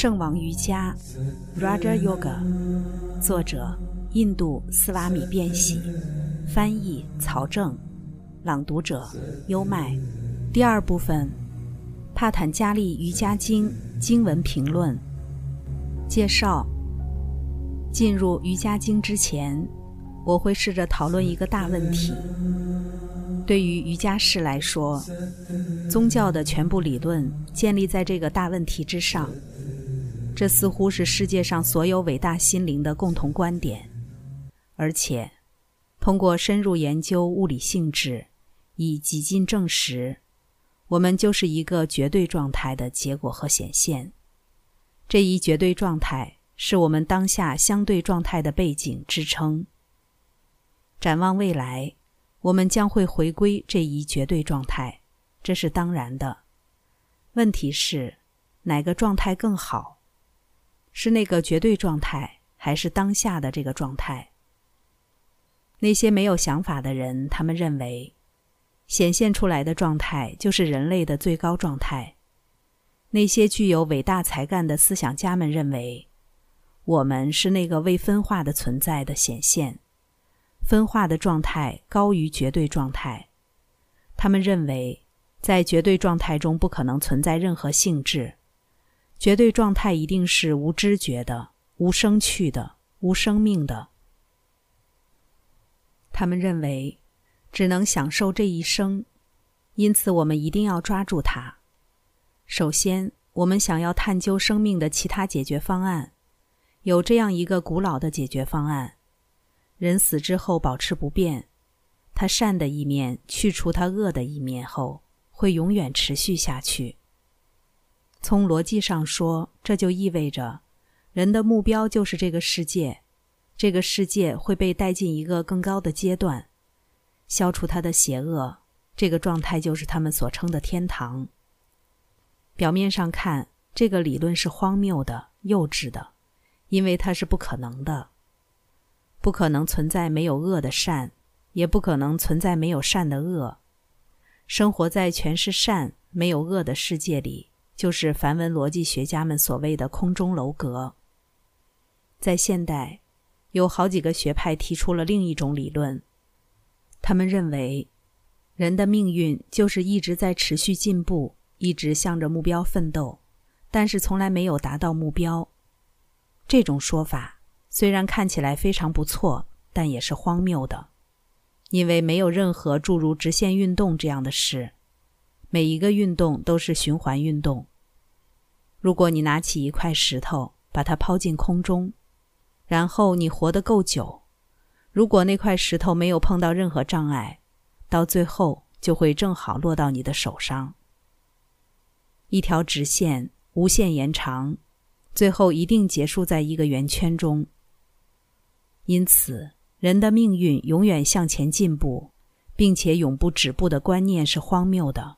圣王瑜伽 （Raja Yoga），作者印度斯瓦米·变喜，翻译曹正，朗读者优麦。第二部分，帕坦加利瑜伽经经文评论介绍。进入瑜伽经之前，我会试着讨论一个大问题。对于瑜伽士来说，宗教的全部理论建立在这个大问题之上。这似乎是世界上所有伟大心灵的共同观点，而且通过深入研究物理性质，以几近证实，我们就是一个绝对状态的结果和显现。这一绝对状态是我们当下相对状态的背景支撑。展望未来，我们将会回归这一绝对状态，这是当然的。问题是，哪个状态更好？是那个绝对状态，还是当下的这个状态？那些没有想法的人，他们认为，显现出来的状态就是人类的最高状态。那些具有伟大才干的思想家们认为，我们是那个未分化的存在的显现，分化的状态高于绝对状态。他们认为，在绝对状态中不可能存在任何性质。绝对状态一定是无知觉的、无生趣的、无生命的。他们认为，只能享受这一生，因此我们一定要抓住它。首先，我们想要探究生命的其他解决方案。有这样一个古老的解决方案：人死之后保持不变，他善的一面去除他恶的一面后，会永远持续下去。从逻辑上说，这就意味着，人的目标就是这个世界，这个世界会被带进一个更高的阶段，消除他的邪恶，这个状态就是他们所称的天堂。表面上看，这个理论是荒谬的、幼稚的，因为它是不可能的，不可能存在没有恶的善，也不可能存在没有善的恶，生活在全是善、没有恶的世界里。就是梵文逻辑学家们所谓的空中楼阁。在现代，有好几个学派提出了另一种理论。他们认为，人的命运就是一直在持续进步，一直向着目标奋斗，但是从来没有达到目标。这种说法虽然看起来非常不错，但也是荒谬的，因为没有任何诸如直线运动这样的事。每一个运动都是循环运动。如果你拿起一块石头，把它抛进空中，然后你活得够久，如果那块石头没有碰到任何障碍，到最后就会正好落到你的手上。一条直线无限延长，最后一定结束在一个圆圈中。因此，人的命运永远向前进步，并且永不止步的观念是荒谬的。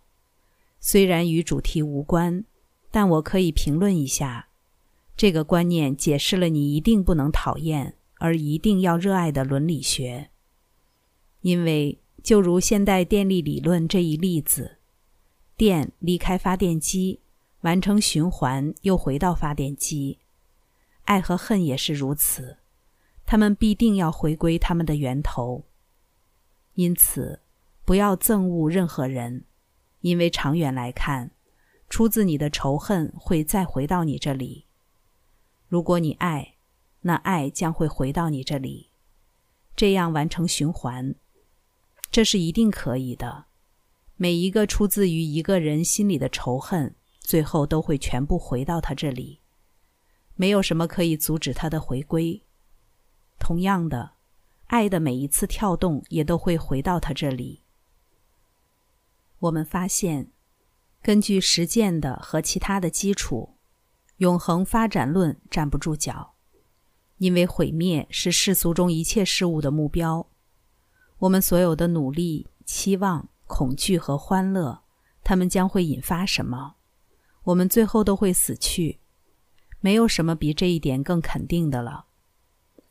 虽然与主题无关，但我可以评论一下。这个观念解释了你一定不能讨厌而一定要热爱的伦理学。因为，就如现代电力理论这一例子，电离开发电机，完成循环，又回到发电机。爱和恨也是如此，他们必定要回归他们的源头。因此，不要憎恶任何人。因为长远来看，出自你的仇恨会再回到你这里。如果你爱，那爱将会回到你这里，这样完成循环，这是一定可以的。每一个出自于一个人心里的仇恨，最后都会全部回到他这里，没有什么可以阻止他的回归。同样的，爱的每一次跳动也都会回到他这里。我们发现，根据实践的和其他的基础，永恒发展论站不住脚，因为毁灭是世俗中一切事物的目标。我们所有的努力、期望、恐惧和欢乐，它们将会引发什么？我们最后都会死去。没有什么比这一点更肯定的了。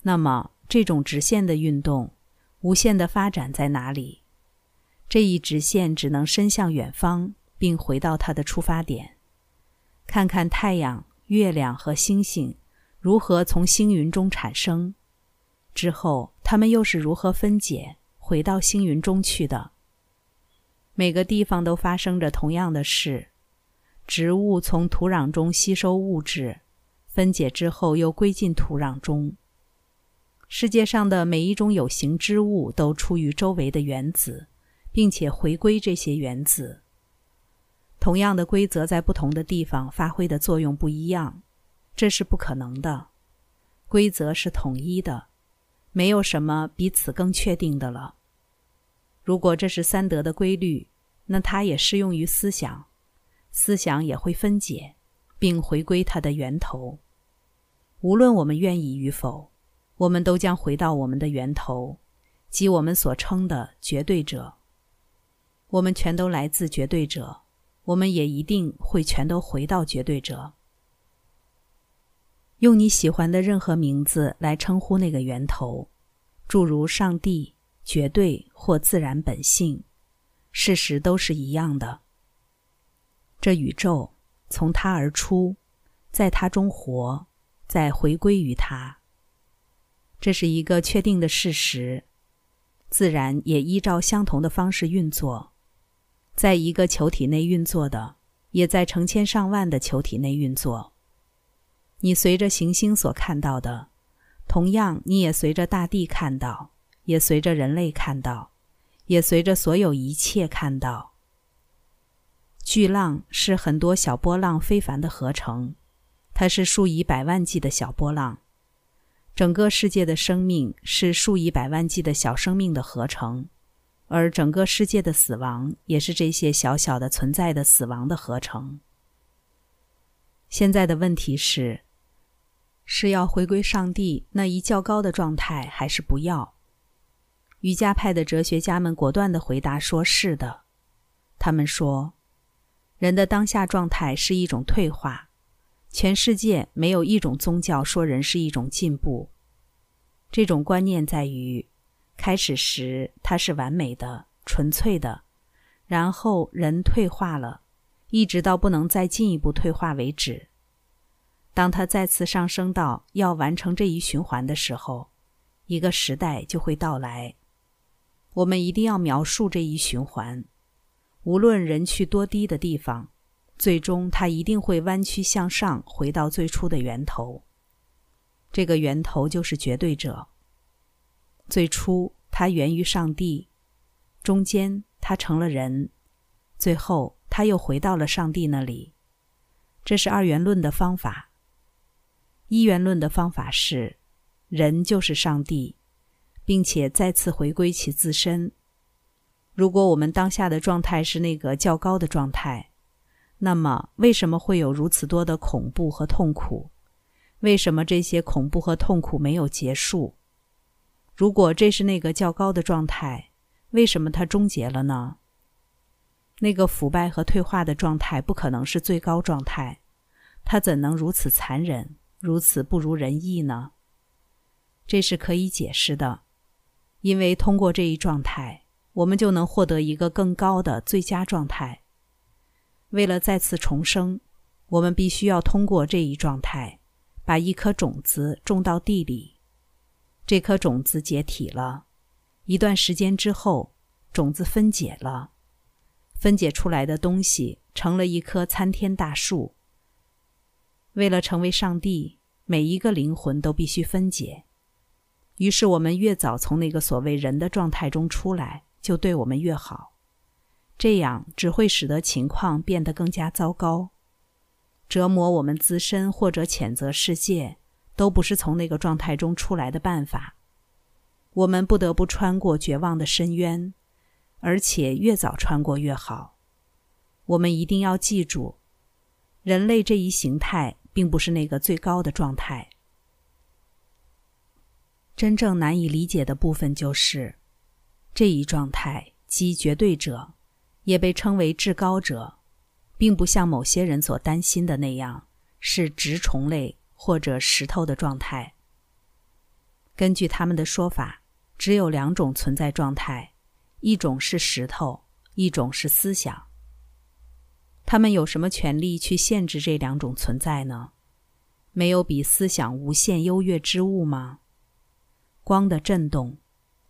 那么，这种直线的运动、无限的发展在哪里？这一直线只能伸向远方，并回到它的出发点。看看太阳、月亮和星星如何从星云中产生，之后它们又是如何分解回到星云中去的。每个地方都发生着同样的事：植物从土壤中吸收物质，分解之后又归进土壤中。世界上的每一种有形之物都出于周围的原子，并且回归这些原子。同样的规则在不同的地方发挥的作用不一样，这是不可能的。规则是统一的，没有什么比此更确定的了。如果这是三德的规律，那它也适用于思想，思想也会分解，并回归它的源头。无论我们愿意与否，我们都将回到我们的源头，即我们所称的绝对者。我们全都来自绝对者。我们也一定会全都回到绝对者。用你喜欢的任何名字来称呼那个源头，诸如上帝、绝对或自然本性，事实都是一样的。这宇宙从它而出，在它中活，再回归于它。这是一个确定的事实。自然也依照相同的方式运作。在一个球体内运作的，也在成千上万的球体内运作。你随着行星所看到的，同样你也随着大地看到，也随着人类看到，也随着所有一切看到。巨浪是很多小波浪非凡的合成，它是数以百万计的小波浪。整个世界的生命是数以百万计的小生命的合成。而整个世界的死亡也是这些小小的存在的死亡的合成。现在的问题是：是要回归上帝那一较高的状态，还是不要？瑜伽派的哲学家们果断的回答说：“是的。”他们说：“人的当下状态是一种退化，全世界没有一种宗教说人是一种进步。这种观念在于。”开始时，它是完美的、纯粹的，然后人退化了，一直到不能再进一步退化为止。当他再次上升到要完成这一循环的时候，一个时代就会到来。我们一定要描述这一循环。无论人去多低的地方，最终他一定会弯曲向上，回到最初的源头。这个源头就是绝对者。最初，它源于上帝；中间，它成了人；最后，它又回到了上帝那里。这是二元论的方法。一元论的方法是，人就是上帝，并且再次回归其自身。如果我们当下的状态是那个较高的状态，那么为什么会有如此多的恐怖和痛苦？为什么这些恐怖和痛苦没有结束？如果这是那个较高的状态，为什么它终结了呢？那个腐败和退化的状态不可能是最高状态，它怎能如此残忍，如此不如人意呢？这是可以解释的，因为通过这一状态，我们就能获得一个更高的最佳状态。为了再次重生，我们必须要通过这一状态，把一颗种子种到地里。这颗种子解体了，一段时间之后，种子分解了，分解出来的东西成了一棵参天大树。为了成为上帝，每一个灵魂都必须分解。于是，我们越早从那个所谓人的状态中出来，就对我们越好。这样只会使得情况变得更加糟糕，折磨我们自身或者谴责世界。都不是从那个状态中出来的办法。我们不得不穿过绝望的深渊，而且越早穿过越好。我们一定要记住，人类这一形态并不是那个最高的状态。真正难以理解的部分就是，这一状态即绝对者，也被称为至高者，并不像某些人所担心的那样是直虫类。或者石头的状态。根据他们的说法，只有两种存在状态：一种是石头，一种是思想。他们有什么权利去限制这两种存在呢？没有比思想无限优越之物吗？光的震动，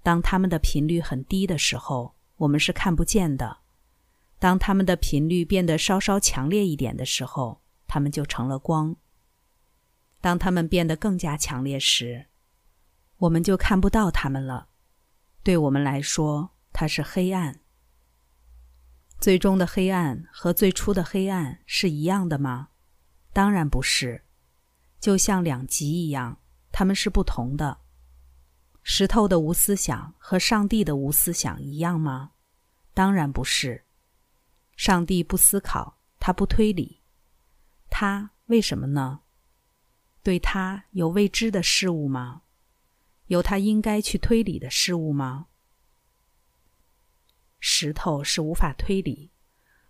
当它们的频率很低的时候，我们是看不见的；当它们的频率变得稍稍强烈一点的时候，它们就成了光。当它们变得更加强烈时，我们就看不到它们了。对我们来说，它是黑暗。最终的黑暗和最初的黑暗是一样的吗？当然不是，就像两极一样，它们是不同的。石头的无思想和上帝的无思想一样吗？当然不是。上帝不思考，他不推理，他为什么呢？对他有未知的事物吗？有他应该去推理的事物吗？石头是无法推理，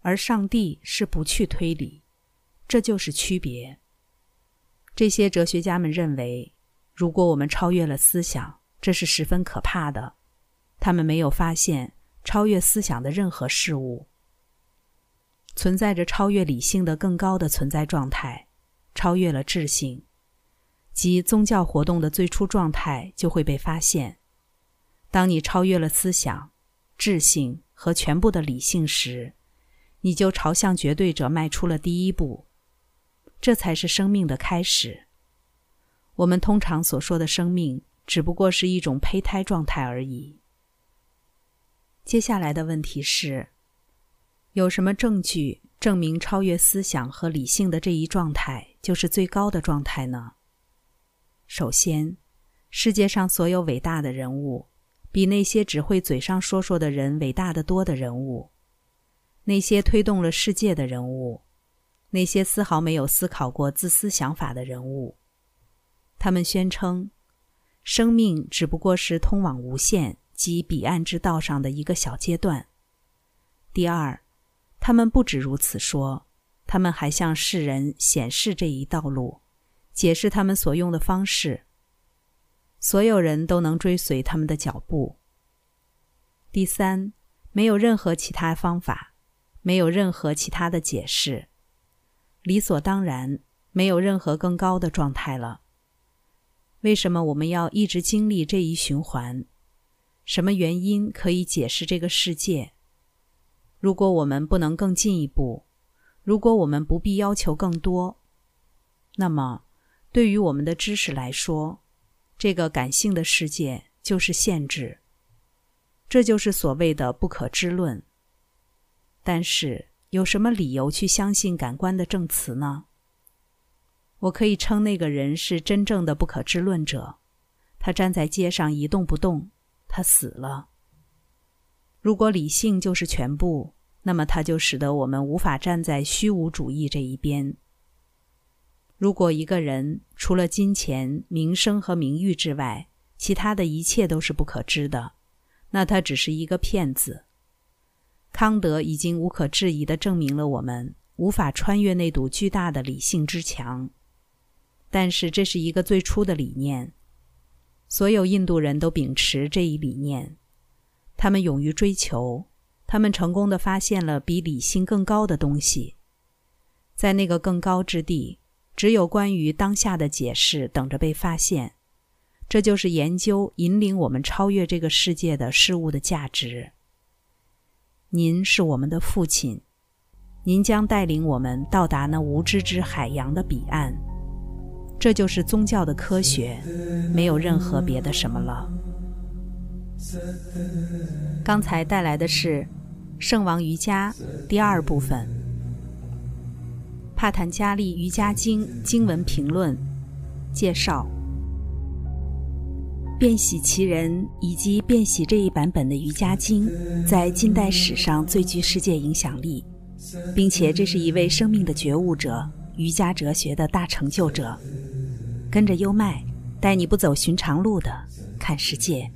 而上帝是不去推理，这就是区别。这些哲学家们认为，如果我们超越了思想，这是十分可怕的。他们没有发现超越思想的任何事物。存在着超越理性的更高的存在状态，超越了智性，即宗教活动的最初状态就会被发现。当你超越了思想。智性和全部的理性时，你就朝向绝对者迈出了第一步，这才是生命的开始。我们通常所说的生命，只不过是一种胚胎状态而已。接下来的问题是：有什么证据证明超越思想和理性的这一状态就是最高的状态呢？首先，世界上所有伟大的人物。比那些只会嘴上说说的人伟大的多的人物，那些推动了世界的人物，那些丝毫没有思考过自私想法的人物，他们宣称，生命只不过是通往无限及彼岸之道上的一个小阶段。第二，他们不止如此说，他们还向世人显示这一道路，解释他们所用的方式。所有人都能追随他们的脚步。第三，没有任何其他方法，没有任何其他的解释，理所当然，没有任何更高的状态了。为什么我们要一直经历这一循环？什么原因可以解释这个世界？如果我们不能更进一步，如果我们不必要求更多，那么，对于我们的知识来说，这个感性的世界就是限制，这就是所谓的不可知论。但是有什么理由去相信感官的证词呢？我可以称那个人是真正的不可知论者。他站在街上一动不动，他死了。如果理性就是全部，那么它就使得我们无法站在虚无主义这一边。如果一个人除了金钱、名声和名誉之外，其他的一切都是不可知的，那他只是一个骗子。康德已经无可置疑地证明了我们无法穿越那堵巨大的理性之墙。但是这是一个最初的理念，所有印度人都秉持这一理念，他们勇于追求，他们成功地发现了比理性更高的东西，在那个更高之地。只有关于当下的解释等着被发现，这就是研究引领我们超越这个世界的事物的价值。您是我们的父亲，您将带领我们到达那无知之海洋的彼岸。这就是宗教的科学，没有任何别的什么了。刚才带来的是《圣王瑜伽》第二部分。帕坦加利瑜伽经经文评论介绍：变喜其人以及变喜这一版本的瑜伽经，在近代史上最具世界影响力，并且这是一位生命的觉悟者、瑜伽哲学的大成就者。跟着优麦，带你不走寻常路的看世界。